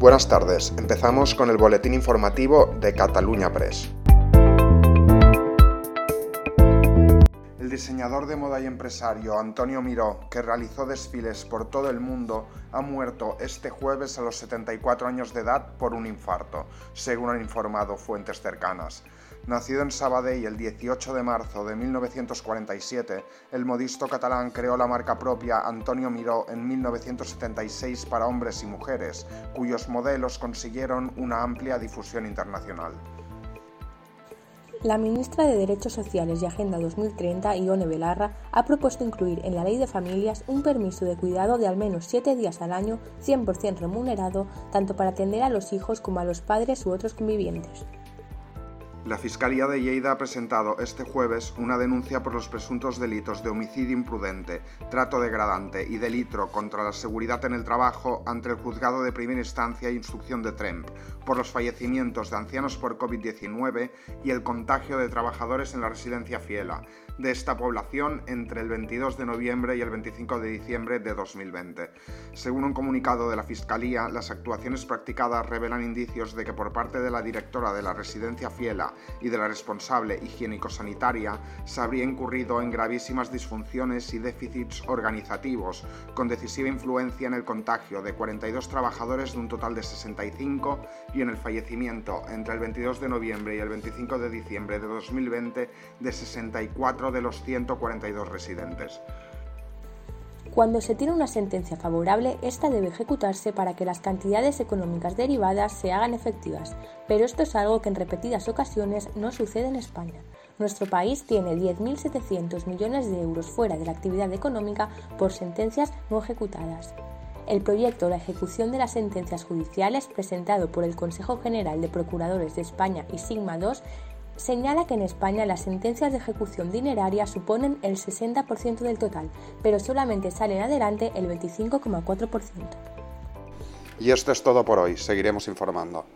Buenas tardes, empezamos con el boletín informativo de Cataluña Press. El diseñador de moda y empresario Antonio Miró, que realizó desfiles por todo el mundo, ha muerto este jueves a los 74 años de edad por un infarto, según han informado fuentes cercanas. Nacido en Sabadell el 18 de marzo de 1947, el modisto catalán creó la marca propia Antonio Miró en 1976 para hombres y mujeres, cuyos modelos consiguieron una amplia difusión internacional. La ministra de Derechos Sociales y Agenda 2030, Ione Belarra, ha propuesto incluir en la Ley de Familias un permiso de cuidado de al menos siete días al año, 100% remunerado, tanto para atender a los hijos como a los padres u otros convivientes. La Fiscalía de Lleida ha presentado este jueves una denuncia por los presuntos delitos de homicidio imprudente, trato degradante y delito contra la seguridad en el trabajo ante el juzgado de primera instancia e instrucción de Tremp por los fallecimientos de ancianos por COVID-19 y el contagio de trabajadores en la residencia Fiela de esta población entre el 22 de noviembre y el 25 de diciembre de 2020. Según un comunicado de la Fiscalía, las actuaciones practicadas revelan indicios de que por parte de la directora de la residencia Fiela y de la responsable higiénico-sanitaria se habría incurrido en gravísimas disfunciones y déficits organizativos, con decisiva influencia en el contagio de 42 trabajadores de un total de 65 y en el fallecimiento entre el 22 de noviembre y el 25 de diciembre de 2020 de 64 de los 142 residentes. Cuando se tiene una sentencia favorable, esta debe ejecutarse para que las cantidades económicas derivadas se hagan efectivas, pero esto es algo que en repetidas ocasiones no sucede en España. Nuestro país tiene 10.700 millones de euros fuera de la actividad económica por sentencias no ejecutadas. El proyecto de ejecución de las sentencias judiciales presentado por el Consejo General de Procuradores de España y Sigma II señala que en España las sentencias de ejecución dineraria suponen el 60% del total, pero solamente salen adelante el 25,4%. Y esto es todo por hoy, seguiremos informando.